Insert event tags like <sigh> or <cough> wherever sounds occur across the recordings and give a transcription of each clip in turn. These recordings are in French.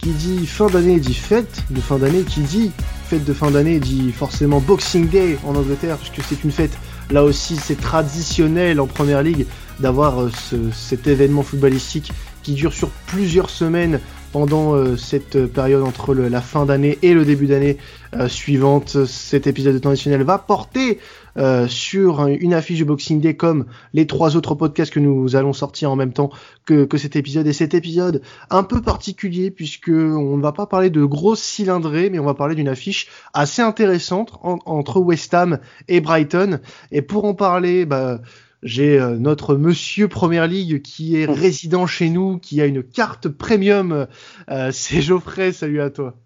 qui dit fin d'année dit fête de fin d'année, qui dit fête de fin d'année dit forcément Boxing Day en Angleterre, puisque c'est une fête, là aussi c'est traditionnel en Première Ligue d'avoir euh, cet événement footballistique qui dure sur plusieurs semaines pendant euh, cette période entre la fin d'année et le début d'année euh, suivante. Cet épisode de temps additionnel va porter euh, sur une affiche de Boxing Day comme les trois autres podcasts que nous allons sortir en même temps que, que cet épisode. Et cet épisode un peu particulier puisque on ne va pas parler de grosses cylindrées, mais on va parler d'une affiche assez intéressante entre West Ham et Brighton. Et pour en parler, bah, j'ai euh, notre monsieur Première Ligue qui est résident chez nous, qui a une carte premium. Euh, c'est Geoffrey, salut à toi.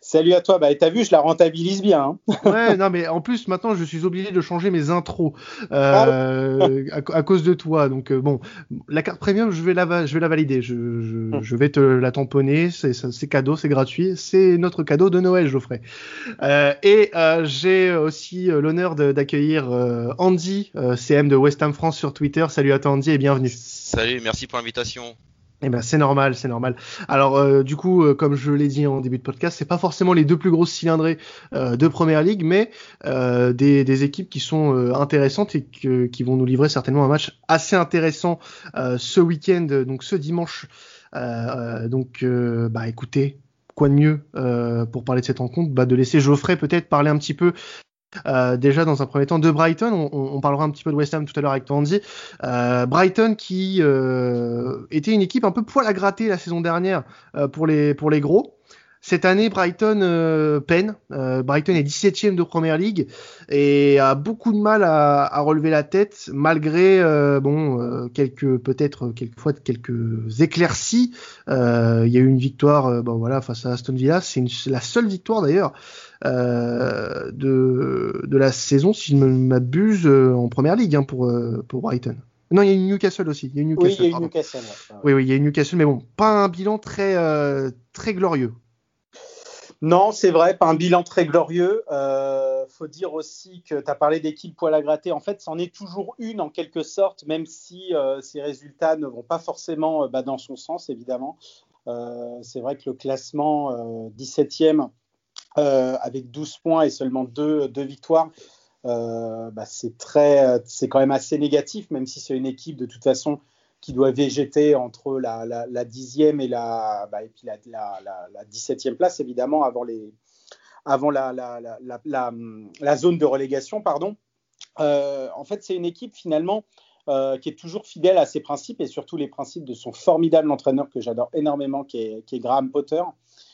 Salut à toi, bah t'as vu, je la rentabilise bien. Hein. <laughs> ouais, non mais en plus maintenant je suis obligé de changer mes intros euh, ah <laughs> à, cause de toi. Donc euh, bon, la carte premium, je vais la, je vais la valider. Je, je, je vais te la tamponner. C'est cadeau, c'est gratuit. C'est notre cadeau de Noël, Geoffrey. Euh, et euh, j'ai aussi l'honneur d'accueillir Andy, CM de West Ham France sur Twitter. Salut à toi Andy et bienvenue. Salut, merci pour l'invitation. Eh ben c'est normal, c'est normal. Alors euh, du coup, euh, comme je l'ai dit en début de podcast, c'est pas forcément les deux plus grosses cylindrées euh, de Première Ligue, mais des, des, équipes qui sont intéressantes et qui vont nous livrer certainement un match assez intéressant ce week-end, donc ce dimanche. donc bah écoutez, quoi de mieux pour parler de cette rencontre? Bah, de laisser Geoffrey peut-être parler un petit peu euh, déjà dans un premier temps de Brighton, on, parlera un petit peu de West Ham tout à l'heure avec Tandy. Euh, Brighton qui euh, était une équipe un peu poil à gratter la saison dernière pour les pour les gros. Cette année, Brighton euh, peine. Euh, Brighton est 17e de Première League et a beaucoup de mal à, à relever la tête malgré euh, bon quelques peut-être quelquefois quelques éclaircies. Il y a eu une victoire bon voilà face à Aston Villa, c'est la seule victoire d'ailleurs de de la saison si je ne m'abuse en Première Ligue hein, pour pour Brighton. Non, il y a une Newcastle aussi. Il y a Newcastle, oui, il y a une Newcastle. Oui, oui, il y a une Newcastle, mais bon, pas un bilan très très glorieux. Non, c'est vrai, pas un bilan très glorieux. Euh, faut dire aussi que tu as parlé d'équipe poil à gratter. En fait, c'en est toujours une en quelque sorte, même si euh, ces résultats ne vont pas forcément euh, bah, dans son sens, évidemment. Euh, c'est vrai que le classement 17e avec 12 points et seulement 2, victoires, bah, c'est quand même assez négatif, même si c'est une équipe de toute façon qui doit végéter entre la, la, dixième et la, bah, et puis la, la, 17e place, évidemment, avant, les, avant la, la, zone de relégation. Pardon. Euh, en fait, c'est une équipe finalement euh, qui est toujours fidèle à ses principes et surtout les principes de son formidable entraîneur que j'adore énormément, qui est, qui est Graham Potter.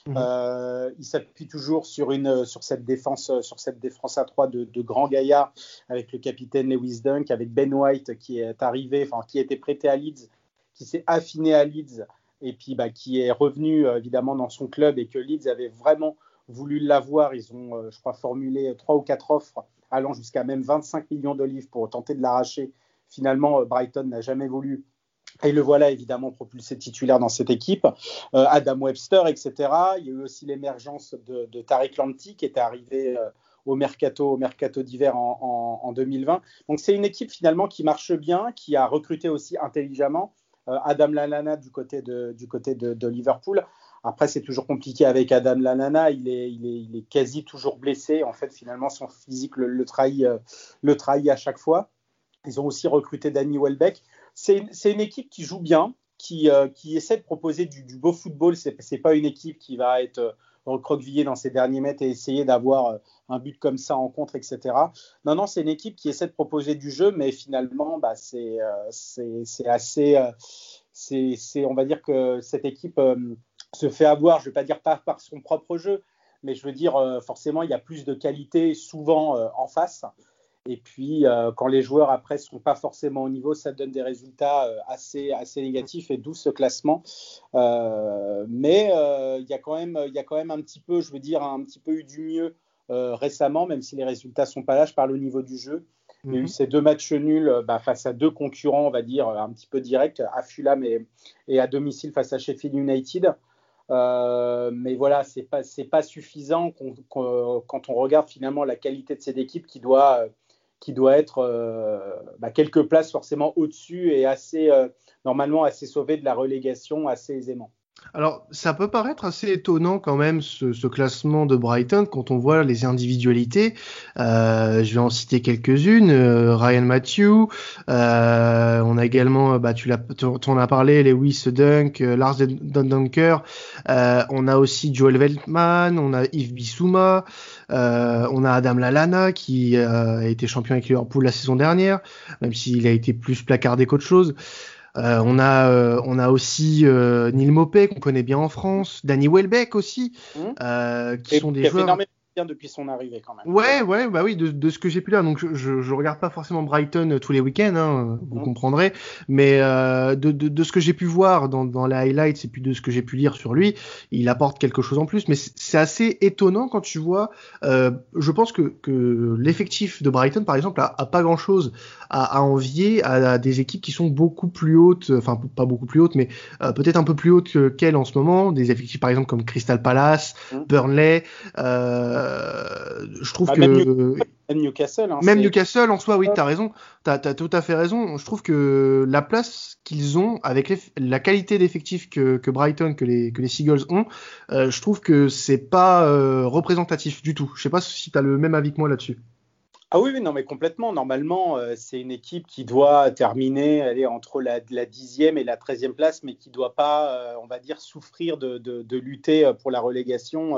Mhm. Euh, il s'appuie toujours sur, une, sur, cette défense, sur cette défense à 3 de, de grands gaillards avec le capitaine Lewis Dunk, avec Ben White qui est arrivé, enfin qui été prêté à Leeds, qui s'est affiné à Leeds et puis bah, qui est revenu euh, évidemment dans son club et que Leeds avait vraiment voulu l'avoir. Ils ont, euh, je crois, formulé trois ou quatre offres allant jusqu'à même 25 millions de livres pour tenter de l'arracher. Finalement, Brighton n'a jamais voulu et le voilà évidemment propulsé titulaire dans cette équipe. Euh, Adam Webster, etc. Il y a eu aussi l'émergence de, Tariq Lanti qui était arrivé euh, au mercato, d'hiver en, 2020. Donc c'est une équipe finalement qui marche bien, qui a recruté aussi intelligemment. Euh, Adam Lanana du côté de, Liverpool. Après, c'est toujours compliqué avec Adam Lanana. Il est, quasi toujours blessé. En fait, finalement, son physique le trahit à chaque fois. Ils ont aussi recruté Danny Welbeck c'est une équipe qui joue bien, qui, euh, qui essaie de proposer du, beau football. Ce n'est pas une équipe qui va être euh, recroquevillée dans ses derniers mètres et essayer d'avoir euh, un but comme ça en contre, etc. Non, non, c'est une équipe qui essaie de proposer du jeu, mais finalement, bah, c'est assez. on va dire que cette équipe se fait avoir, je ne vais pas dire pas par son propre jeu, mais je veux dire, forcément, il y a plus de qualité souvent en face. Et puis, euh, quand les joueurs après ne sont pas forcément au niveau, ça donne des résultats euh, assez, assez négatifs et d'où ce classement. Euh, mais il y, a quand même, y a quand même un petit peu, je veux dire, un petit peu eu du mieux récemment, même si les résultats sont pas là. Je parle au niveau du jeu. Il y a eu mhm. ces deux matchs nuls bah, face à deux concurrents, on va dire, un petit peu directs, à Fulham et, et à domicile face à Sheffield United. mais voilà, c'est pas pas suffisant quand on regarde finalement la qualité de cette équipe qui doit qui doit être euh, bah, quelques places forcément au-dessus et assez euh, normalement assez sauvé de la relégation assez aisément. Alors, ça peut paraître assez étonnant quand même ce, classement de Brighton quand on voit les individualités. Euh, je vais en citer quelques-unes. Euh, Ryan Matthew, euh, on a également, bah, tu l'as, en as parlé, Lewis Dunk, Lars Dunker. on a aussi Joel Veltman, on a Yves Bissouma, on a Adam Lallana qui a été champion avec Liverpool la saison dernière, même s'il a été plus placardé qu'autre chose. Euh, on a euh, on a aussi euh, Neil Mopé qu'on connaît bien en France, Danny Welbeck aussi, mmh. qui sont des joueurs depuis son arrivée quand même. Ouais, ouais, bah oui, de, de ce que j'ai pu là. Donc je, je, regarde pas forcément Brighton euh, tous les week-ends, hein, vous mmh. comprendrez. Mais euh, de, de, de, ce que j'ai pu voir dans, dans les highlights et puis de ce que j'ai pu lire sur lui, il apporte quelque chose en plus. Mais c'est assez étonnant quand tu vois. Euh, je pense que, que l'effectif de Brighton, par exemple, a, a pas grand-chose à, à, envier à, des équipes qui sont beaucoup plus hautes, enfin pas beaucoup plus hautes, mais euh, peut-être un peu plus hautes qu'elles en ce moment. Des effectifs par exemple comme Crystal Palace, mmh. Burnley. Euh, euh, je trouve bah, que même, Newcastle, hein, même Newcastle en soi, oui, tu as raison, tu as, tout à fait raison. Je trouve que la place qu'ils ont avec la qualité d'effectif que, que, Brighton, que les, que les Seagulls ont, euh, je trouve que c'est pas euh, représentatif du tout. Je sais pas si tu as le même avis que moi là-dessus. Ah oui, non, mais complètement. Normalement, c'est une équipe qui doit terminer aller entre la, dixième et la treizième place, mais qui ne doit pas, on va dire, souffrir de, de, de, lutter pour la relégation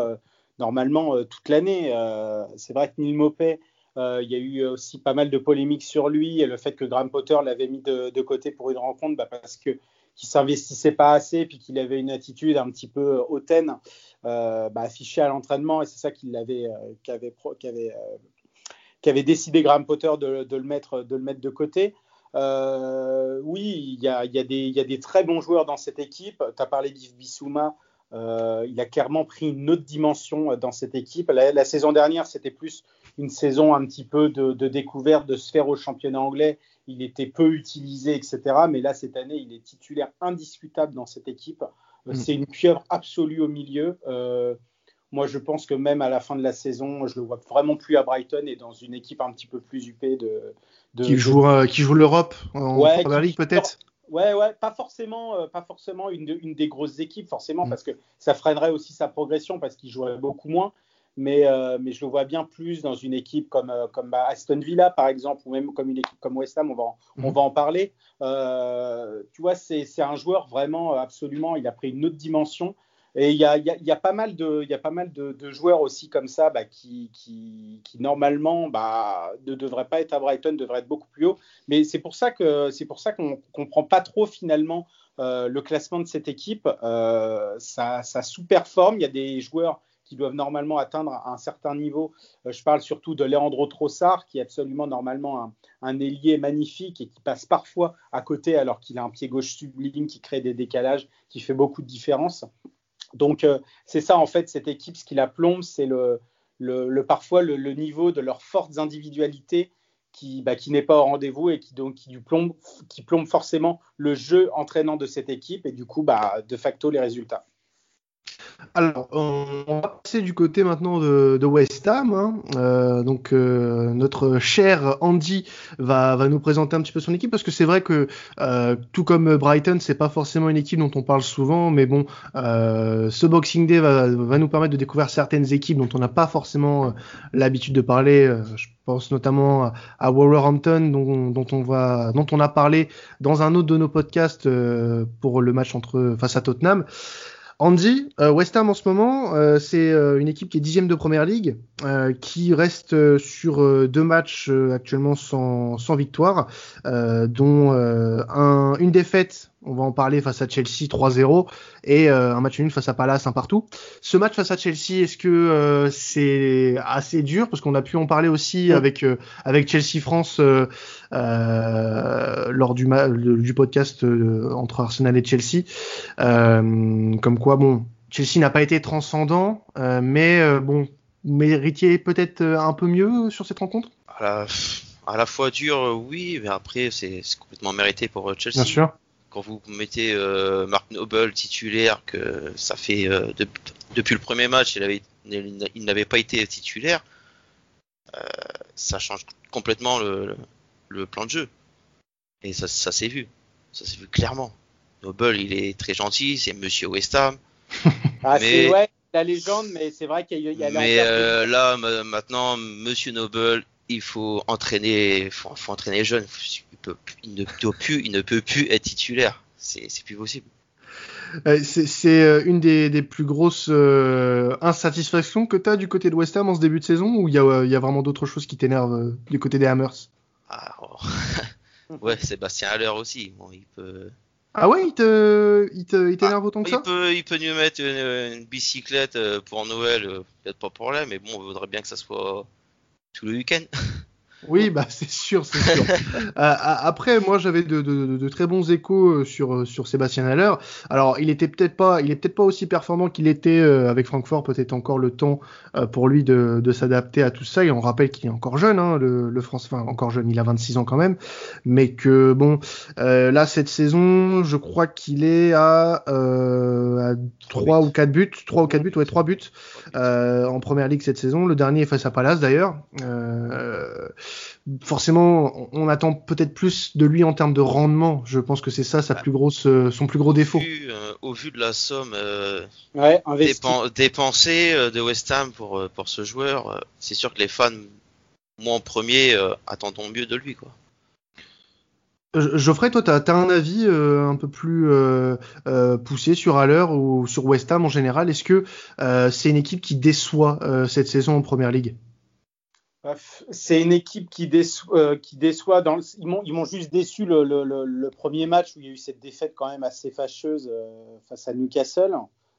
normalement euh, toute l'année. Euh, c'est vrai que Neil Mopé, euh, il y a eu aussi pas mal de polémiques sur lui et le fait que Graham Potter l'avait mis de, côté pour une rencontre bah, parce que qu'il s'investissait pas assez puis qu'il avait une attitude un petit peu hautaine bah, affichée à l'entraînement et c'est ça qu'il avait, qu'avait, qu'avait, décidé Graham Potter de, le mettre, de le mettre de côté. oui, il y y, y a, des très bons joueurs dans cette équipe. Tu as parlé d'Yves Bissouma. Euh, il a clairement pris une autre dimension euh, dans cette équipe. La, saison dernière, c'était plus une saison un petit peu de, découverte, de se faire au championnat anglais. Il était peu utilisé, etc. Mais là, cette année, il est titulaire indiscutable dans cette équipe. Euh, mm. C'est une pieuvre absolue au milieu. moi, je pense que même à la fin de la saison, je le vois vraiment plus à Brighton et dans une équipe un petit peu plus huppée de, qui joue qui joue l'Europe en ouais, peut-être? Ouais, ouais, pas forcément, euh, pas forcément une, une, des grosses équipes, forcément, mm. parce que ça freinerait aussi sa progression parce qu'il jouerait beaucoup moins. Mais, euh, mais je le vois bien plus dans une équipe comme, euh, comme bah, Aston Villa, par exemple, ou même comme une équipe comme West Ham, on va en, on mm. va en parler. tu vois, c'est un joueur vraiment, absolument, il a pris une autre dimension. Et il y a, pas mal de, joueurs aussi comme ça bah, qui, normalement bah, ne devraient pas être à Brighton, devraient être beaucoup plus haut. Mais c'est pour ça que c'est pour comprend pas trop finalement euh, le classement de cette équipe. Euh, ça, ça sous-performe. Il y a des joueurs qui doivent normalement atteindre un certain niveau. Euh, je parle surtout de Leandro Trossard, qui est absolument normalement un, un ailier magnifique et qui passe parfois à côté alors qu'il a un pied gauche sublime qui crée des décalages, qui fait beaucoup de différence. Donc euh, c'est ça en fait cette équipe, ce qui la plombe, c'est le, parfois le, niveau de leurs fortes individualités qui, bah, n'est pas au rendez-vous et qui donc qui, du plombe, qui plombe forcément le jeu entraînant de cette équipe et du coup bah, de facto les résultats. Alors, on va passer du côté maintenant de, West Ham. Hein. Euh, donc, euh, notre cher Andy va, nous présenter un petit peu son équipe parce que c'est vrai que euh, tout comme Brighton, c'est pas forcément une équipe dont on parle souvent, mais bon, ce Boxing Day va, nous permettre de découvrir certaines équipes dont on n'a pas forcément l'habitude de parler. je pense notamment à, Wolverhampton, dont, on dont on a parlé dans un autre de nos podcasts pour le match entre face à Tottenham. Andy, euh, West Ham en ce moment, euh, c'est euh, une équipe qui est dixième de première ligue, qui reste sur deux matchs actuellement sans, victoire, dont un, une défaite on va en parler face à Chelsea 3-0 et euh, un match nul face à Palace un partout. Ce match face à Chelsea, est-ce que euh, c'est assez dur? Parce qu'on a pu en parler aussi avec euh, avec Chelsea France lors du du podcast entre Arsenal et Chelsea, comme quoi bon Chelsea n'a pas été transcendant, mais bon méritiez peut-être un peu mieux sur cette rencontre? À la, fois dur, oui, mais après c'est complètement mérité pour Chelsea. Bien sûr quand vous mettez euh, Mark Noble titulaire, que ça fait euh, depuis le premier match, il avait, il, n'avait pas été titulaire, euh, ça change complètement le, le, plan de jeu. Et ça, ça s'est vu, ça s'est vu clairement. Noble, il est très gentil, c'est Monsieur West Ham, <laughs> Ah, mais... ouais, la légende, mais c'est vrai qu'il y a. Mais là, maintenant, Monsieur Noble, il faut entraîner, faut, faut entraîner les jeunes. Il, peut, il, ne peut plus, il ne peut plus être titulaire. C'est plus possible. Euh, c'est euh, une des, des, plus grosses euh, insatisfactions que tu as du côté de West Ham en ce début de saison ou il y, y, a vraiment d'autres choses qui t'énervent du côté des Hammers? Ah, oh. <laughs> Ouais, Sébastien Haller aussi. Bon, il peut... Ah ouais, il te, il te, il t'énerve ah, autant que ça? il peut, il peut nous mettre une, une bicyclette pour Noël, peut-être pas pour là, mais bon, on voudrait bien que ça soit le week-end. <laughs> Oui, bah c'est sûr, c'est sûr. <laughs> euh, après, moi, j'avais de, de, de, très bons échos euh, sur euh, sur Sébastien Haller. Alors, il était peut-être pas, il est peut-être pas aussi performant qu'il était euh, avec Francfort. Peut-être encore le temps pour lui de, de s'adapter à tout ça. Et on rappelle qu'il est encore jeune, hein, le, le France, enfin encore jeune, il a 26 ans quand même, mais que bon, là cette saison, je crois qu'il est à, à 3 ou 4 buts, 3 ou 4 buts, ouais, 3 buts en première ligue cette saison. Le dernier est face à Palace d'ailleurs. Euh, forcément, on attend peut-être plus de lui en termes de rendement. Je pense que c'est ça sa plus grosse, euh, son plus gros défaut. Euh, au vu de la somme euh, ouais, dépensée de West Ham pour, pour ce joueur, c'est sûr que les fans, moi en premier, attendons mieux de lui. Quoi. Geoffrey, toi, tu as, un avis un peu plus poussé sur Haller ou sur West Ham en général? Est-ce que c'est une équipe qui déçoit cette saison en Première Ligue? C'est une équipe qui déçoit. Euh, déçoit ils m'ont juste déçu le, premier match où il y a eu cette défaite quand même assez fâcheuse euh, face à Newcastle.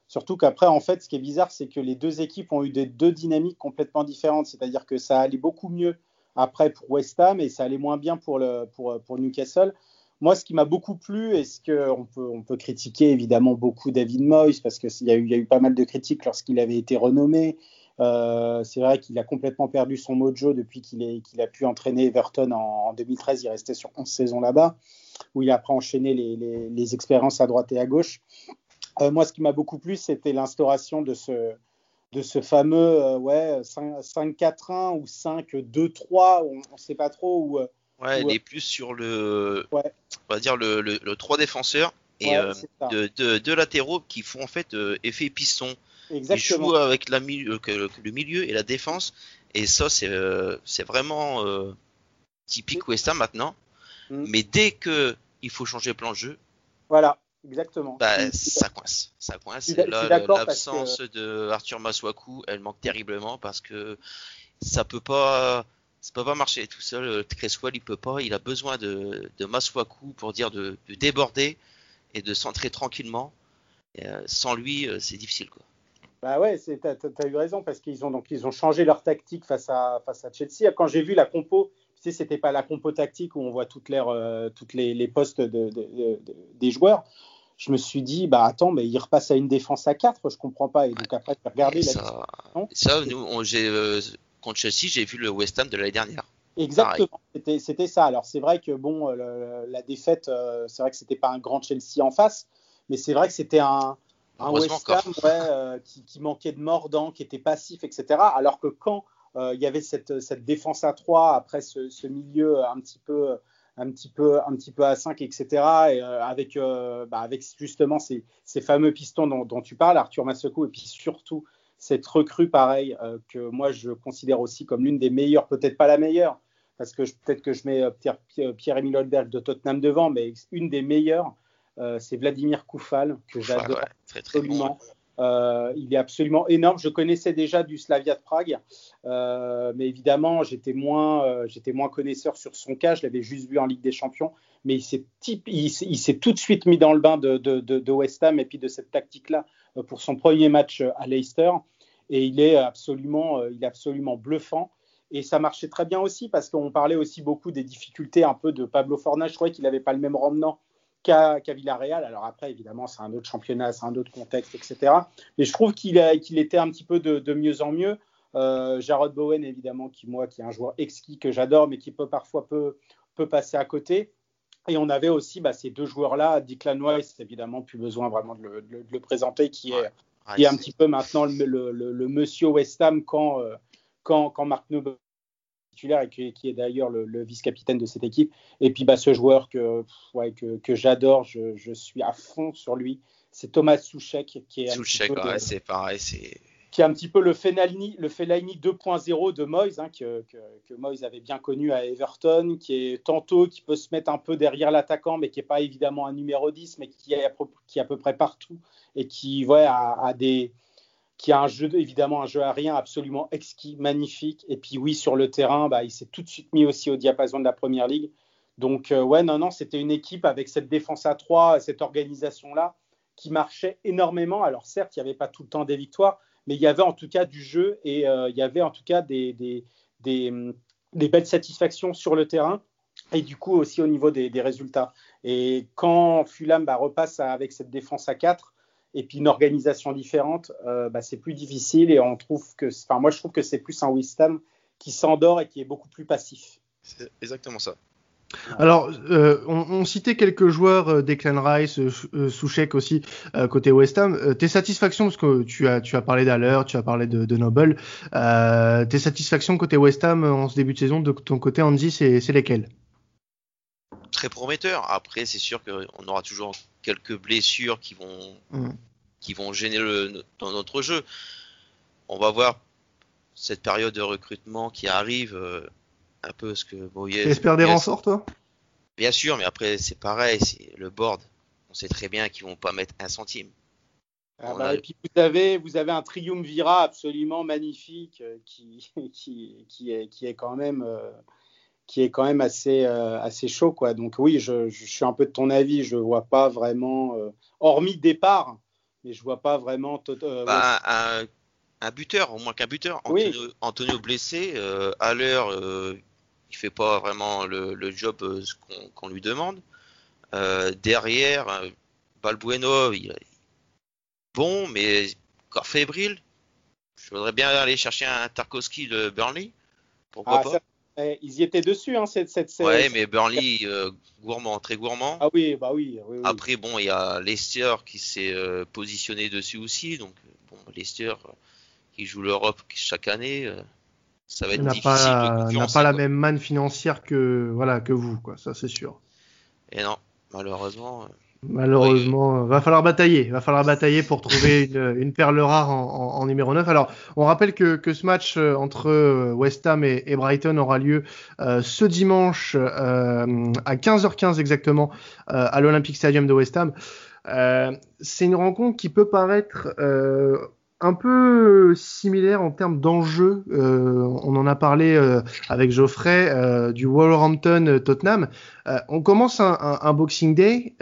Surtout qu'après, en fait, ce qui est bizarre, c'est que les deux équipes ont eu des deux dynamiques complètement différentes. C'est-à-dire que ça allait beaucoup mieux après pour West Ham et ça allait moins bien pour, le, pour, pour Newcastle. Moi, ce qui m'a beaucoup plu, et ce qu'on peut, on peut critiquer évidemment beaucoup David Moyes, parce qu'il y a eu pas mal de critiques lorsqu'il avait été renommé. Euh, c'est vrai qu'il a complètement perdu son mojo depuis qu'il qu'il a pu entraîner Everton en, 2013. Il restait sur 11 saisons là-bas, où il a après enchaîné les, les, expériences à droite et à gauche. Euh, moi, ce qui m'a beaucoup plu, c'était l'instauration de ce, de ce fameux euh, ouais, 5-4-1 ou 5-2-3, on ne sait pas trop. Où, ouais, il est plus sur le, ouais. on va dire le, le, le 3 défenseurs et de, de, de, latéraux qui font en fait effet piston. Exactement. Il joue avec la milieu, le milieu et la défense. Et ça, c'est euh, vraiment euh, typique. West Ham maintenant. Mm. Mais dès que il faut changer le plan de jeu, voilà, exactement. Bah, ça coince, ça coince. L'absence de Arthur Maswaku, elle manque terriblement parce que ça peut pas, ça peut pas marcher tout seul. Cresswell, il peut pas. Il a besoin de, de Maswaku pour dire de, de déborder et de centrer tranquillement. Euh, sans lui, c'est difficile quoi. Bah ouais, tu as, eu raison parce qu'ils ont, donc, ils ont changé leur tactique face à, face à Chelsea. Quand j'ai vu la compo, tu sais, c'était pas la compo tactique où on voit toutes, les, euh, toutes les, les postes de, de, des joueurs. Je me suis dit, bah attends, mais il repasse à une défense à 4, je comprends pas. Et donc après, tu regardé la ça, ça nous, on, euh, contre Chelsea, j'ai vu le West Ham de l'année dernière. Exactement, c'était ça. Alors c'est vrai que bon, la défaite, euh, c'est vrai que c'était pas un grand Chelsea en face, mais c'est vrai que c'était un, un West Ham euh, qui, manquait de mordant, qui était passif, etc. Alors que quand euh, il y avait cette, cette, défense à 3 après ce, ce, milieu un petit peu un petit peu un petit peu à 5 etc et, euh, avec bah, avec justement ces, ces fameux pistons dont, dont, tu parles Arthur Masseco et puis surtout cette recrue pareil que moi je considère aussi comme l'une des meilleures peut-être pas la meilleure parce que peut-être que je mets Pierre-Emile Holberg de Tottenham devant mais une des meilleures c'est Vladimir Koufal, que j'adore absolument. Euh, il est absolument énorme. Je connaissais déjà du Slavia de Prague, euh, mais évidemment, j'étais moins, j'étais moins connaisseur sur son cas. Je l'avais juste vu en Ligue des Champions, mais il s'est, il, s'est tout de suite mis dans le bain de, de, de, West Ham et puis de cette tactique-là pour son premier match à Leicester. Et il est absolument, il est absolument bluffant. Et ça marchait très bien aussi parce qu'on parlait aussi beaucoup des difficultés un peu de Pablo Forna. Je croyais qu'il n'avait pas le même rendement qu'à Villarreal. Alors après, évidemment, c'est un autre championnat, c'est un autre contexte, etc. Mais je trouve qu'il était un petit peu de, mieux en mieux. Euh, Jarrod Bowen, évidemment, qui moi, qui est un joueur exquis que j'adore, mais qui peut parfois peut, peut passer à côté. Et on avait aussi bah, ces deux joueurs-là, Declan Weiss, évidemment, plus besoin vraiment de le, présenter, qui est, qui est un petit peu maintenant le, le monsieur West Ham quand, euh, quand, quand Mark Noble et qui, est d'ailleurs le, vice-capitaine de cette équipe. Et puis bah, ce joueur que, que, j'adore, je, suis à fond sur lui, c'est Thomas Souchek qui est. Souchek, ouais, c'est pareil, c'est qui est un petit peu le Fellaini, le 2.0 de Moyes, hein, que, que, Moyes avait bien connu à Everton, qui est tantôt qui peut se mettre un peu derrière l'attaquant, mais qui n'est pas évidemment un numéro 10, mais qui est à peu, qui est à peu près partout et qui ouais, a, des qui a un jeu évidemment un jeu aérien absolument exquis, magnifique. Et puis oui, sur le terrain, bah, il s'est tout de suite mis aussi au diapason de la première ligue. Donc euh, ouais, non, non, c'était une équipe avec cette défense à 3, cette organisation-là, qui marchait énormément. Alors certes, il n'y avait pas tout le temps des victoires, mais il y avait en tout cas du jeu et euh, il y avait en tout cas des, belles satisfactions sur le terrain et du coup aussi au niveau des, résultats. Et quand Fulham bah, repasse avec cette défense à 4 et puis une organisation différente, euh, bah, c'est plus difficile et on trouve que, enfin moi je trouve que c'est plus un West qui s'endort et qui est beaucoup plus passif. C'est exactement ça. Alors, euh, on, citait quelques joueurs, euh, Declan Rice, euh, Souchek aussi, côté West Ham. tes satisfactions, parce que tu as, tu as parlé d'Aller, tu as parlé de, de Noble, tes satisfactions côté West Ham en ce début de saison, de ton côté, Andy, c'est lesquelles? Très prometteur. Après, c'est sûr qu'on aura toujours quelques blessures qui vont, mm. qui vont gêner le, dans notre jeu. On va voir cette période de recrutement qui arrive un peu ce que Moyes. Tu espères des renforts, toi? Bien sûr, mais après, c'est pareil, c'est le board. On sait très bien qu'ils vont pas mettre un centime. Ah bah, Et puis vous avez, vous avez un triumvirat absolument magnifique euh, qui, <laughs> qui, qui, est, qui est quand même, euh, qui est quand même assez, euh, assez chaud. Quoi. Donc oui, je, je, suis un peu de ton avis. Je vois pas vraiment, hormis départ, mais je vois pas vraiment. Bah, un, un, buteur, au moins qu'un buteur. Antonio, Antonio blessé, à l'heure, il fait pas vraiment le, job euh, qu'on lui demande. Euh, derrière, euh, Balbueno, il est bon, mais encore fébrile. Je voudrais bien aller chercher un Tarkovsky de Burnley. Pourquoi ah, pas? Ils y étaient dessus, hein, cette, cette Ouais, mais Burnley, gourmand, très gourmand. Ah oui, bah oui. Après, bon, il y a Leicester qui s'est positionné dessus aussi. Donc, bon, Leicester qui joue l'Europe chaque année ça va être n'a Pas, n'a pas la même manne financière que voilà que vous, quoi. Ça c'est sûr. Et non, malheureusement. Euh, malheureusement, va falloir batailler, va falloir batailler pour trouver une, <laughs> une perle rare en, en, numéro 9. Alors, on rappelle que, que ce match euh, entre euh, West Ham et, et Brighton aura lieu ce dimanche euh, à 15h15 exactement à l'Olympic Stadium de West Ham. c'est une rencontre qui peut paraître un peu similaire en termes d'enjeux. Euh, on en a parlé euh, avec Geoffrey euh, du Wolverhampton Tottenham. on commence un, un, Boxing Day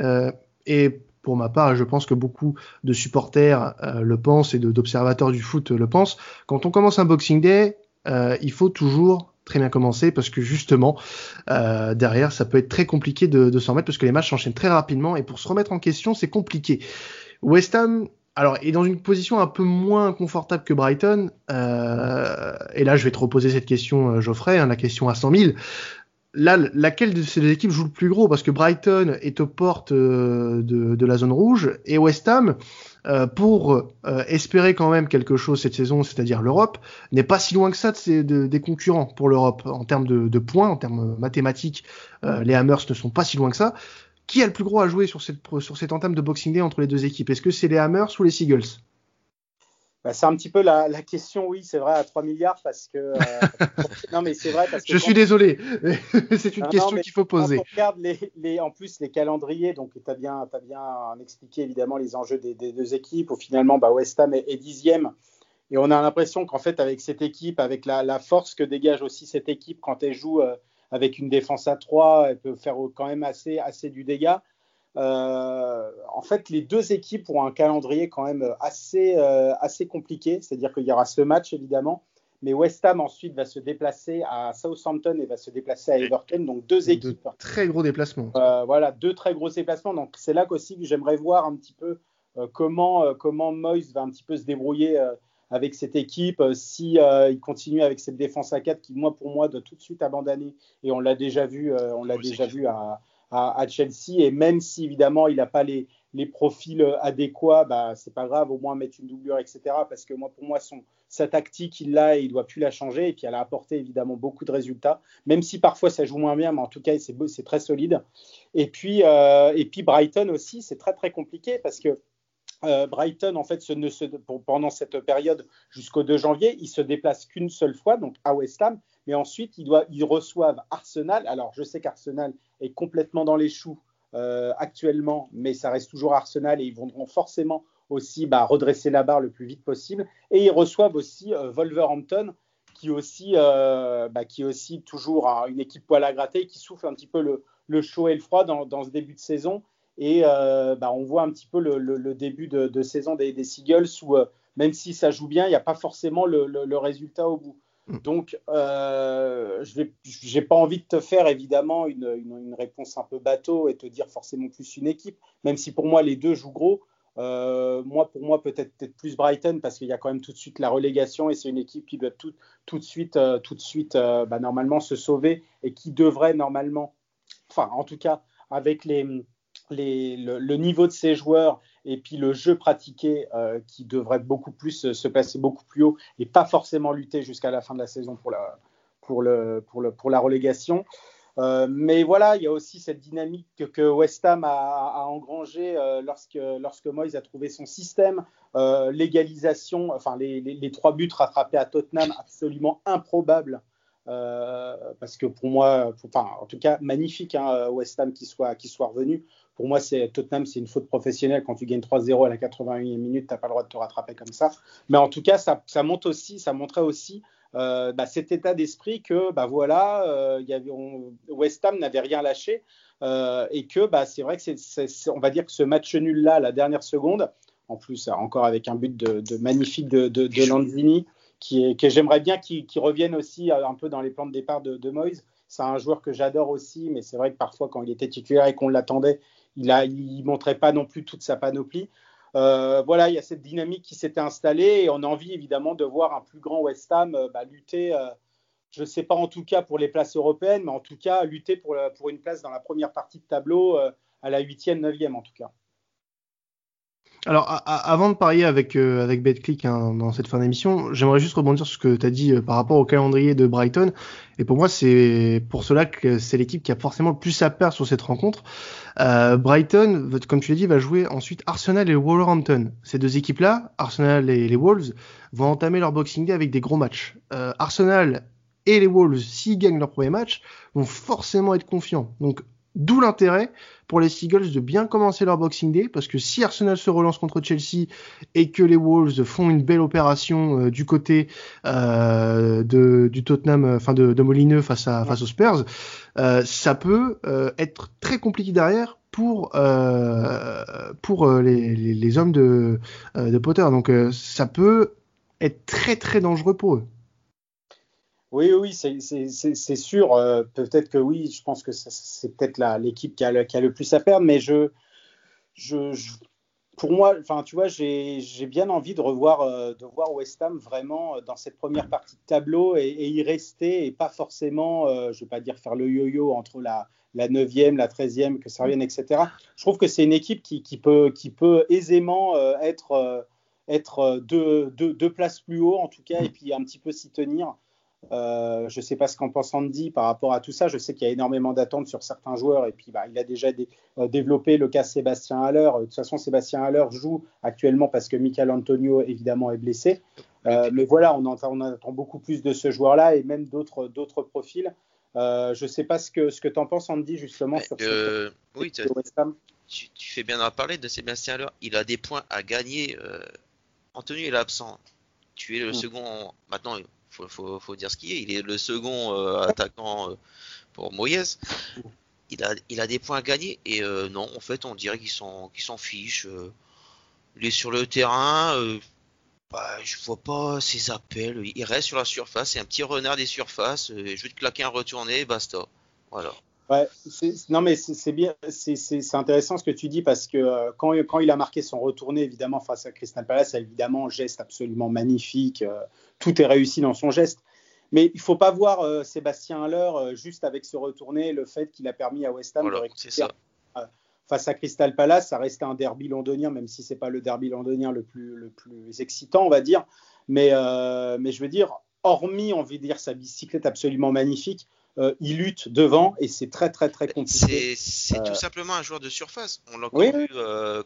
et pour ma part, je pense que beaucoup de supporters le pensent et d'observateurs du foot le pensent. Quand on commence un Boxing Day, il faut toujours très bien commencer parce que justement derrière ça peut être très compliqué de, s'en remettre parce que les matchs s'enchaînent très rapidement et pour se remettre en question c'est compliqué. West Ham alors, est dans une position un peu moins confortable que Brighton. Euh, et là, je vais te reposer cette question, euh, Geoffrey, hein, la question à 100 000. Là, laquelle de ces deux équipes joue le plus gros? Parce que Brighton est aux portes euh, de, la zone rouge et West Ham, pour espérer quand même quelque chose cette saison, c'est-à-dire l'Europe, n'est pas si loin que ça de, des concurrents pour l'Europe en termes de, de, points, en termes mathématiques. les Hammers ne sont pas si loin que ça. Qui a le plus gros à jouer sur cette, sur entame de Boxing Day entre les deux équipes? Est-ce que c'est les Hammers ou les Seagulls? Bah, c'est un petit peu la, question, oui, c'est vrai, à 3 milliards, parce que. Euh, <laughs> non, mais c'est vrai. Parce que Je suis désolé, <laughs> c'est une question qu'il faut poser. Quand on regarde les, en plus les calendriers, donc tu as bien, as bien expliqué évidemment les enjeux des, deux équipes, où finalement bah, West Ham est, dixième. Et on a l'impression qu'en fait, avec cette équipe, avec la, force que dégage aussi cette équipe quand elle joue. Euh, avec une défense à 3, elle peut faire quand même assez, assez du dégât. Euh, en fait, les deux équipes ont un calendrier quand même assez, euh, assez compliqué, c'est-à-dire qu'il y aura ce match évidemment, mais West Ham ensuite va se déplacer à Southampton et va se déplacer à Everton, donc deux équipes. très gros déplacements. Euh, voilà, deux très gros déplacements. Donc c'est là qu'aussi j'aimerais voir un petit peu comment, comment Moyes va un petit peu se débrouiller avec cette équipe. Euh, si euh, il continue avec cette défense à 4 qui, moi, pour moi, doit tout de suite abandonner. Et on l'a déjà vu, euh, on l'a déjà vu à, à, Chelsea. Et même si, évidemment, il n'a pas les, les, profils adéquats, bah, c'est pas grave, au moins mettre une doublure, etc. Parce que moi, pour moi, son, sa tactique, il l'a et il doit plus la changer. Et puis, elle a apporté évidemment beaucoup de résultats, même si parfois ça joue moins bien, mais en tout cas, c'est très solide. Et puis, et puis Brighton aussi, c'est très, très compliqué parce que Brighton, en fait, pendant cette période jusqu'au 2 janvier, il se déplace qu'une seule fois, donc à West Ham, mais ensuite, ils, reçoivent Arsenal. Alors, je sais qu'Arsenal est complètement dans les choux actuellement, mais ça reste toujours Arsenal et ils vont forcément aussi bah, redresser la barre le plus vite possible. Et ils reçoivent aussi Wolverhampton, qui aussi, euh, bah, qui aussi toujours une équipe poil à gratter, qui souffle un petit peu le, chaud et le froid dans, ce début de saison. Et euh, bah, on voit un petit peu le, début de, saison des, des, Seagulls où, euh, même si ça joue bien, il n'y a pas forcément le, résultat au bout. Mm. Donc, je n'ai pas envie de te faire évidemment une, une, réponse un peu bateau et te dire forcément plus une équipe, même si pour moi les deux jouent gros. Euh, moi, pour moi, peut-être peut plus Brighton parce qu'il y a quand même tout de suite la relégation et c'est une équipe qui doit tout, tout de suite, euh, tout de suite euh, bah, normalement se sauver et qui devrait normalement, enfin, en tout cas, avec les, les, le, niveau de ses joueurs et puis le jeu pratiqué qui devrait beaucoup plus se placer beaucoup plus haut et pas forcément lutter jusqu'à la fin de la saison pour la, pour le, pour le, pour la relégation. Euh, mais voilà, il y a aussi cette dynamique que, West Ham a, engrangée euh, lorsque, lorsque Moyes a trouvé son système. Euh, l'égalisation, enfin les, trois buts rattrapés à Tottenham, absolument improbable. Parce que pour moi, enfin, en tout cas, magnifique, hein, West Ham qui soit, qui soit revenu. Pour moi, c'est Tottenham, c'est une faute professionnelle. Quand tu gagnes 3-0 à la 81e minute, tu n'as pas le droit de te rattraper comme ça. Mais en tout cas, ça, ça montre aussi, ça montrait aussi euh, bah, cet état d'esprit que bah, voilà, euh, y avait, West Ham n'avait rien lâché euh, et que bah, c'est vrai que c'est, on va dire que ce match nul là, la dernière seconde, en plus encore avec un but de, magnifique de, de, Lanzini, qui j'aimerais bien qu'il, revienne aussi un peu dans les plans de départ de, de Moyes. C'est un joueur que j'adore aussi, mais c'est vrai que parfois quand il était titulaire et qu'on l'attendait, il ne montrait pas non plus toute sa panoplie. Euh, voilà, il y a cette dynamique qui s'était installée et on a envie évidemment de voir un plus grand West Ham euh, bah, lutter, euh, je ne sais pas en tout cas pour les places européennes, mais en tout cas lutter pour, pour une place dans la première partie de tableau à la 8e, 9e en tout cas. Alors, avant de parier avec, euh, avec BetClick hein, dans cette fin d'émission, j'aimerais juste rebondir sur ce que tu as dit euh, par rapport au calendrier de Brighton. Et pour moi, c'est pour cela que c'est l'équipe qui a forcément le plus à perdre sur cette rencontre. Euh, Brighton, comme tu l'as dit, va jouer ensuite Arsenal et Wolverhampton. Ces deux équipes-là, Arsenal et les Wolves, vont entamer leur Boxing Day avec des gros matchs. Euh, Arsenal et les Wolves, s'ils gagnent leur premier match, vont forcément être confiants. Donc, D'où l'intérêt pour les Seagulls de bien commencer leur Boxing Day, parce que si Arsenal se relance contre Chelsea et que les Wolves font une belle opération euh, du côté euh, de, du Tottenham, euh, enfin de, de, Molineux face, à, face aux Spurs, ça peut être très compliqué derrière pour pour les, les, les, hommes de, de Potter. Donc ça peut être très très dangereux pour eux. Oui, oui, c'est sûr. Euh, peut-être que oui, je pense que c'est peut-être l'équipe qui, a, le plus à perdre, mais je, pour moi, enfin, tu vois, j'ai bien envie de revoir, euh, de voir West Ham vraiment euh, dans cette première partie de tableau et, y rester et pas forcément, je ne vais pas dire faire le yo-yo entre la, la 9e, la 13e, que ça revienne, etc. Je trouve que c'est une équipe qui, peut, aisément être, deux, places plus haut, en tout cas, et puis un petit peu s'y tenir. Euh, je ne sais pas ce qu'en pense Andy par rapport à tout ça. Je sais qu'il y a énormément d'attentes sur certains joueurs et puis bah, il a déjà euh, développé le cas Sébastien Haller. De toute façon, Sébastien Haller joue actuellement parce que Michael Antonio évidemment est blessé. Euh, mais voilà, on, on, attend beaucoup plus de ce joueur-là et même d'autres profils. je ne sais pas ce que, ce que tu en penses, Andy, justement, sur ce Oui, tu, tu, fais bien d'en parler de Sébastien Haller. Il a des points à gagner. Antonio est absent. Tu es le hmm. second. Maintenant, faut, faut, dire ce qu'il est. Il est le second euh, attaquant euh, pour Moyes. Il a, des points à gagner et euh, non, en fait, on dirait qu'ils s'en fichent. il est sur le terrain. Bah, je vois pas ses appels. Il reste sur la surface. C'est un petit renard des surfaces. je vais te claquer un retourné, basta. Voilà. Ouais, non mais c'est bien, c'est intéressant ce que tu dis parce que quand, quand, il a marqué son retourné évidemment face à Crystal Palace, évidemment geste absolument magnifique tout est réussi dans son geste. Mais il ne faut pas voir euh, Sébastien Haller euh, juste avec ce retourné, le fait qu'il a permis à West Ham de récupérer euh, face à Crystal Palace. Ça restait un derby londonien, même si ce n'est pas le derby londonien le plus, le plus excitant, on va dire. Mais, mais je veux dire, hormis, on veut dire, sa bicyclette absolument magnifique, il lutte devant et c'est très très très compliqué. C'est tout simplement un joueur de surface. On l'a oui, vu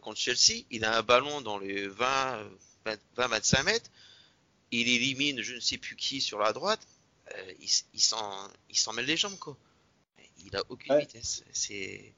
contre Chelsea. Il a un ballon dans les 20, 20, 25 mètres. Il élimine je ne sais plus qui sur la droite. il, il s'en mêle les jambes quoi. Il a aucune vitesse. C'est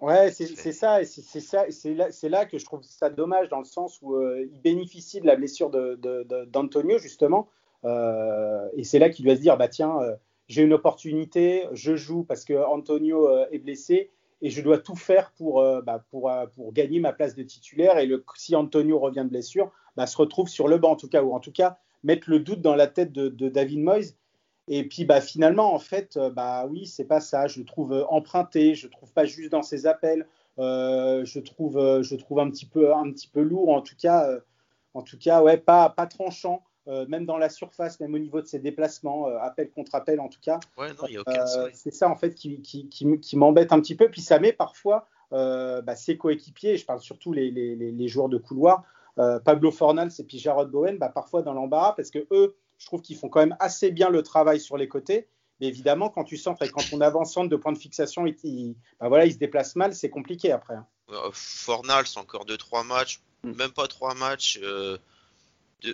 Ouais, c'est ça, c'est ça, c'est là, là, que je trouve ça dommage dans le sens où euh, il bénéficie de la blessure d'Antonio de, justement, euh, et c'est là qu'il doit se dire bah tiens, euh, j'ai une opportunité, je joue parce que Antonio est blessé et je dois tout faire pour bah, pour, pour gagner ma place de titulaire et si Antonio revient de blessure, bah, se retrouve sur le banc en tout cas ou en tout cas mettre le doute dans la tête de, David Moyes et puis bah, finalement, en fait, euh, bah oui, c'est pas ça. Je le trouve euh, emprunté, je le trouve pas juste dans ses appels. Euh, je trouve, je trouve un petit peu, un petit peu lourd, en tout cas, en tout cas, ouais, pas, pas tranchant. Même dans la surface, même au niveau de ses déplacements, appel contre appel en tout cas. Ouais, aucun c'est ça en fait qui, qui, qui, qui m'embête un petit peu. Puis ça met parfois bah, ses coéquipiers, je parle surtout les, les, les joueurs de couloir, Pablo Fornals et puis Jarrod Bowen, bah, parfois dans l'embarras parce que eux, je trouve qu'ils font quand même assez bien le travail sur les côtés. Mais évidemment, quand tu centres et quand on avance centre de point de fixation, il, bah voilà, il se déplace mal, c'est compliqué après. Hein. Euh, Fornal, c'est encore 2-3 matchs, mm. même pas 3 matchs.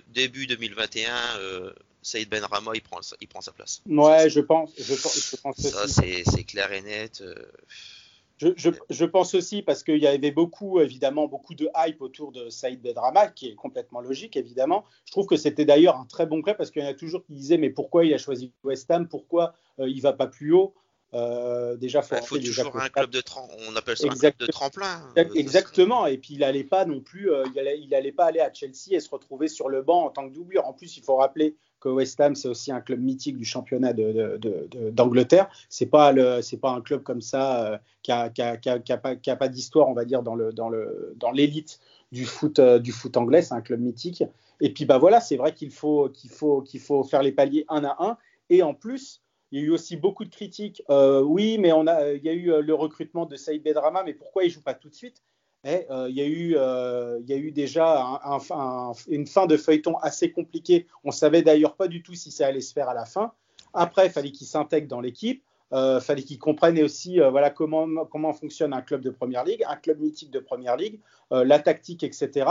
Début 2021, euh, Saïd Ben Rama, il prend, il prend sa place. Ouais, je pense. Je pense, je pense ça, c'est clair et net. Euh, je, pense aussi parce qu'il y avait beaucoup, évidemment, beaucoup de hype autour de Saïd Bedrama, qui est complètement logique, évidemment. Je trouve que c'était d'ailleurs un très bon prêt parce qu'il y en a toujours qui disaient mais pourquoi il a choisi West Ham, pourquoi il euh, il va pas plus haut? Euh, déjà, faut, il faut toujours un club de on appelle ça un club de tremplin. Euh, exactement. Et puis il allait pas non plus, il, allait, pas aller à Chelsea et se retrouver sur le banc en tant que doublure. En plus, il faut rappeler que West Ham c'est aussi un club mythique du championnat d'Angleterre. C'est pas le, c'est pas un club comme ça euh, qui a, qui a, qui a, pas, pas d'histoire, on va dire dans le dans le dans l'élite du foot euh, du foot anglais. C'est un club mythique. Et puis bah voilà, c'est vrai qu'il faut qu'il faut qu'il faut faire les paliers un à un. Et en plus, il y a eu aussi beaucoup de critiques. Euh, oui, mais a, il y a eu le recrutement de Saïd Bedrama, mais pourquoi il joue pas tout de suite? Eh, euh, il, y a eu, euh, déjà une fin de feuilleton assez compliquée. On savait d'ailleurs pas du tout si ça allait se faire à la fin. Après, il fallait qu'il s'intègre dans l'équipe. Euh, fallait qu'il comprenne aussi voilà, comment fonctionne un club de première ligue, un club mythique de première ligue, la tactique, etc.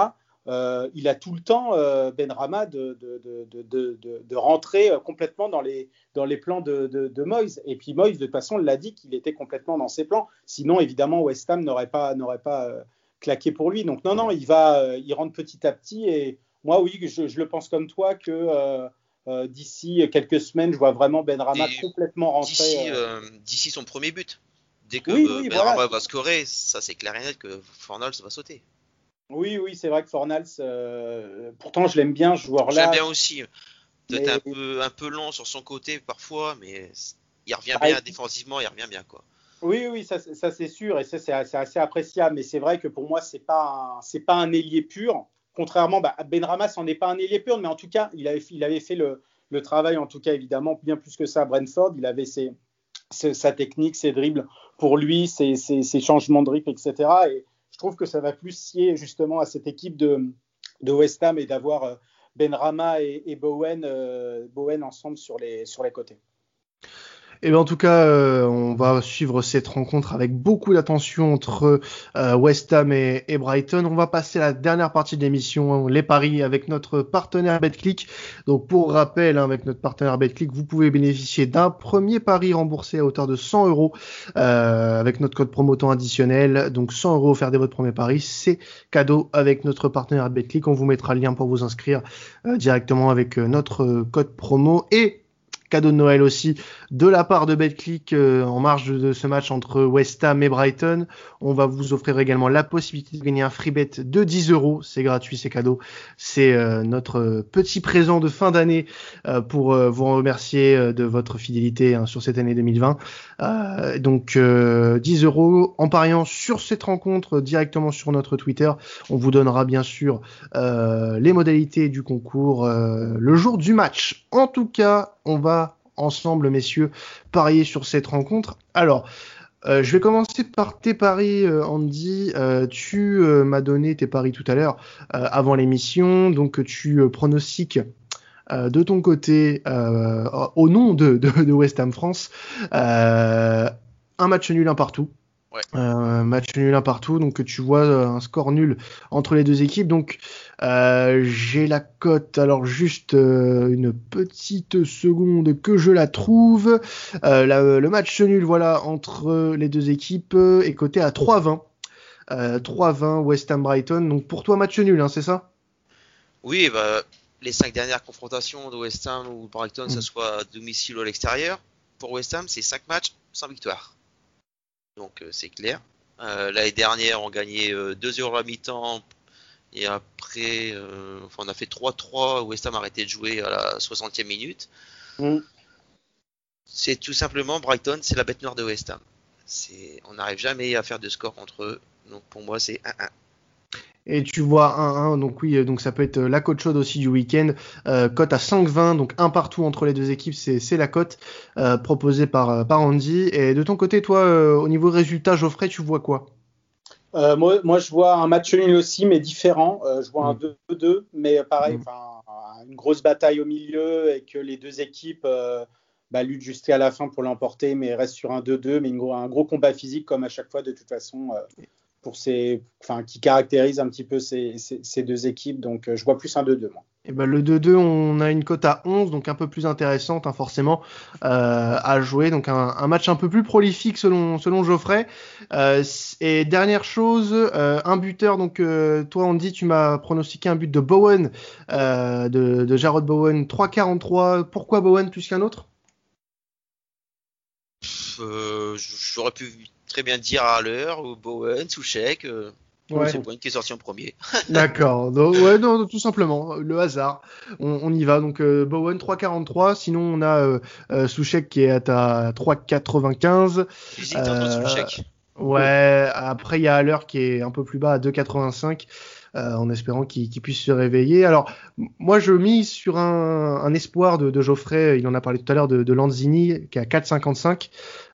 il a tout le temps, Ben Rama, de, de, de, de, rentrer complètement dans les, dans les plans de, Moyes. Et puis Moyes, de toute façon, l'a dit qu'il était complètement dans ses plans. Sinon, évidemment, West Ham n'aurait pas, n'aurait pas claqué pour lui. Donc non, non, il va, euh, il rentre petit à petit. Et moi, oui, je, je le pense comme toi que euh, euh, d'ici quelques semaines, je vois vraiment Ben Rama complètement rentrer. D'ici son premier but. Dès que Ben Rama va scorer, ça c'est clair et net que Fornals va sauter. Oui, oui, c'est vrai que Fornals, pourtant je l'aime bien, ce joueur-là. J'aime bien aussi. Peut-être un, peu, un peu long sur son côté parfois, mais il revient ah, bien défensivement, il revient bien quoi. Oui, oui, ça, c'est sûr et ça c'est assez, appréciable. Mais c'est vrai que pour moi c'est pas c'est pas un ailier pur. Contrairement, bah, Ben Rama, n'en est pas un ailier pur, mais en tout cas, il avait, il avait fait le, le, travail, en tout cas évidemment bien plus que ça à Brentford. Il avait ses, sa technique, ses dribbles pour lui, ses, ses, changements de dribble, etc. Et trouve que ça va plus sier justement à cette équipe de, West Ham et d'avoir euh, Ben Rama et, Bowen, euh, Bowen ensemble sur les côtés. Et eh bien en tout cas, euh, on va suivre cette rencontre avec beaucoup d'attention entre euh, West Ham et, Brighton. On va passer à la dernière partie de l'émission, les paris avec notre partenaire BetClick. Donc pour rappel, hein, avec notre partenaire BetClick, vous pouvez bénéficier d'un premier pari remboursé à hauteur de 100 euros euh, avec notre code promotant additionnel. Donc 100 euros offert dès votre premier pari, c'est cadeau avec notre partenaire BetClick. On vous mettra le lien pour vous inscrire directement avec notre code promo et cadeau de Noël aussi de la part de BetClick euh, en marge de ce match entre West Ham et Brighton. On va vous offrir également la possibilité de gagner un free bet de 10 euros. C'est gratuit, c'est cadeau. C'est euh, notre petit présent de fin d'année euh, pour vous remercier de votre fidélité hein, sur cette année 2020. donc 10 euros en pariant sur cette rencontre directement sur notre Twitter. On vous donnera bien sûr les modalités du concours le jour du match. En tout cas, on va ensemble, messieurs, parier sur cette rencontre. Alors, euh, je vais commencer par tes paris, euh, Andy. Euh, tu m'as donné tes paris tout à l'heure avant l'émission, donc tu pronostiques de ton côté, au nom de, de, West Ham France, un match nul un partout. Ouais. Euh, match nul un partout, donc tu vois un score nul entre les deux équipes. Donc euh, j'ai la cote, alors juste euh, une petite seconde que je la trouve. le match nul, voilà, entre les deux équipes est coté à 3-20. 3-20 West Ham Brighton. Donc pour toi match nul, hein, c'est ça? Oui, bah, les cinq dernières confrontations de West Ham ou Brighton, que ce mm. soit à domicile ou à l'extérieur, pour West Ham, c'est 5 matchs sans victoire donc euh, c'est clair. Euh, l'année dernière, on gagnait 2-0 euh, à mi-temps et après, on a fait 3-3. West Ham a arrêté de jouer à la 60e minute. Mm. C'est tout simplement Brighton, c'est la bête noire de West Ham. On n'arrive jamais à faire de score contre eux. Donc pour moi, c'est 1-1. Et tu vois 1-1, donc oui, donc ça peut être la cote chaude aussi du week-end. Euh, cote à 5-20, donc un partout entre les deux équipes, c'est la cote euh, proposée par, euh, par Andy. Et de ton côté, toi, euh, au niveau résultat, Geoffrey, tu vois quoi? Moi, moi, je vois un match nul aussi, mais différent. je vois un 2-2, mm. mais pareil, mm. une grosse bataille au milieu et que les deux équipes bah, luttent jusqu'à la fin pour l'emporter, mais restent sur un 2-2, mais un gros combat physique comme à chaque fois de toute façon qui caractérise un petit peu ces, deux équipes. Donc, euh, je vois plus un 2-2, moi. Et eh ben, le 2-2, on a une cote à 11, donc un peu plus intéressante, hein, forcément, euh, à jouer. Donc, un, match un peu plus prolifique, selon, Geoffrey. Euh, et dernière chose, un buteur. Donc, toi, dit, tu m'as pronostiqué un but de Bowen, de, de Jarrod Bowen, 3-43. Pourquoi Bowen plus qu'un autre? J'aurais pu très bien dire à l'heure, ou Bowen, Souchek. Euh, C'est Bowen qui est sorti en premier. <laughs> D'accord. ouais, non, tout simplement. Le hasard. On, y va. Donc, euh, Bowen 3,43. Sinon, on a euh, euh Souchek qui est à 3,95. J'hésite entre Souchek. Ouais, après il y a l'heure qui est un peu plus bas à 2,85. Euh, en espérant qu'il puisse se réveiller. Alors, moi, je mise sur un, espoir de, Geoffrey, il en a parlé tout à l'heure, de, Lanzini, qui est à 4,55.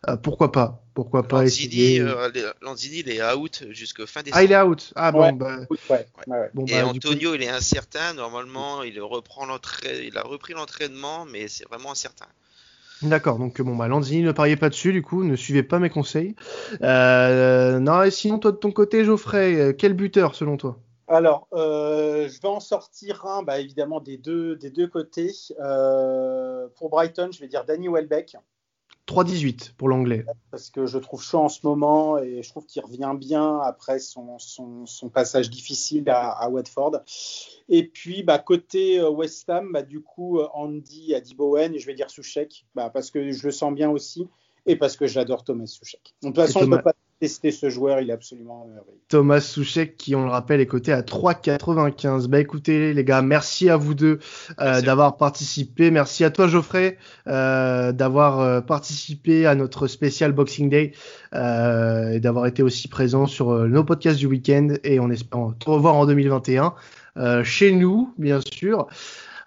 Euh, pourquoi pas? Pourquoi pas Lanzini, euh, Lanzini, il est out jusqu'à fin décembre. Ah, il est out Ah bon, bah... bon Et bah, Antonio, il est incertain. Normalement, il reprend il a repris l'entraînement, mais c'est vraiment incertain. D'accord, donc bon bah Lanzini ne pariez pas dessus du coup, ne suivez pas mes conseils. non et sinon toi de ton côté Geoffrey, quel buteur selon toi? Alors, euh, je vais en sortir un, bah, évidemment, des deux, des deux côtés. Euh, pour Brighton, je vais dire Danny Welbeck. 3-18 pour l'anglais. Parce que je trouve chaud en ce moment et je trouve qu'il revient bien après son, son, passage difficile à, Watford. Et puis, bah, côté euh, West Ham, bah, du coup, Andy a dit Bowen et je vais dire Souchek bah, parce que je le sens bien aussi et parce que j'adore Thomas Souchek. De toute façon, on ne peut pas tester ce joueur, il est absolument merveilleux. Thomas Souchek, qui on le rappelle est coté à 3,95. Bah écoutez les gars, merci à vous deux euh, d'avoir participé. Merci à toi Geoffrey euh, d'avoir euh, participé à notre spécial Boxing Day et d'avoir été aussi présent sur nos podcasts du week-end et on espère te revoir en 2021 chez nous, bien sûr.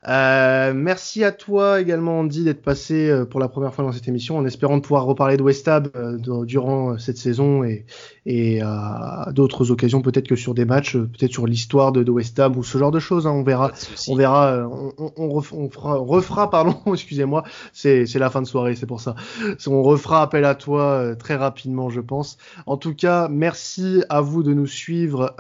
Euh, merci à toi également Andy d'être passé euh, pour la première fois dans cette émission en espérant de pouvoir reparler de West Ham euh, durant cette saison et, et à d'autres occasions peut-être que sur des matchs, peut-être sur l'histoire de, de, West Ham ou ce genre de choses. Hein, on verra, on verra, on, on, on, fera, refera, pardon, <laughs> excusez-moi, c'est la fin de soirée, c'est pour ça. On refera appel à toi très rapidement, je pense. En tout cas, merci à vous de nous suivre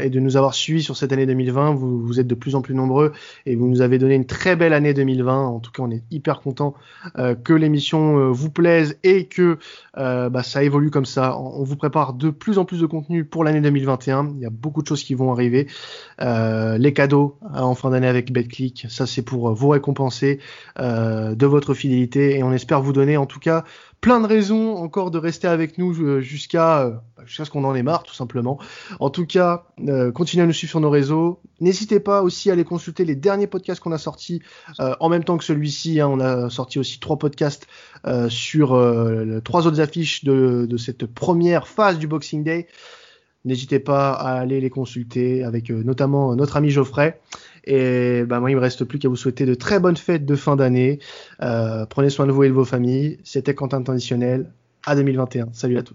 et de nous avoir suivis sur cette année 2020. Vous, vous êtes de plus en plus nombreux et vous nous avez donné une très belle année 2020. En tout cas, on est hyper content euh, que l'émission euh, vous plaise et que euh, bah, ça évolue comme ça. On, vous prépare de plus en plus de contenu pour l'année 2021. Il y a beaucoup de choses qui vont arriver. les cadeaux en fin d'année avec BetClick, ça c'est pour vous récompenser de votre fidélité et on espère vous donner en tout cas plein de raisons encore de rester avec nous jusqu'à euh, jusqu'à ce qu'on en ait marre tout simplement. En tout cas, continuez à nous suivre sur nos réseaux. N'hésitez pas aussi à aller consulter les derniers podcasts qu'on a sortis en même temps que celui-ci. Hein. on a sorti aussi trois podcasts sur trois autres affiches de, cette première phase du Boxing Day. N'hésitez pas à aller les consulter avec notamment notre ami Geoffrey. Et bah, moi, il me reste plus qu'à vous souhaiter de très bonnes fêtes de fin d'année. Euh, prenez soin de vous et de vos familles. C'était Quentin Traditionnel. À 2021. Salut à tous.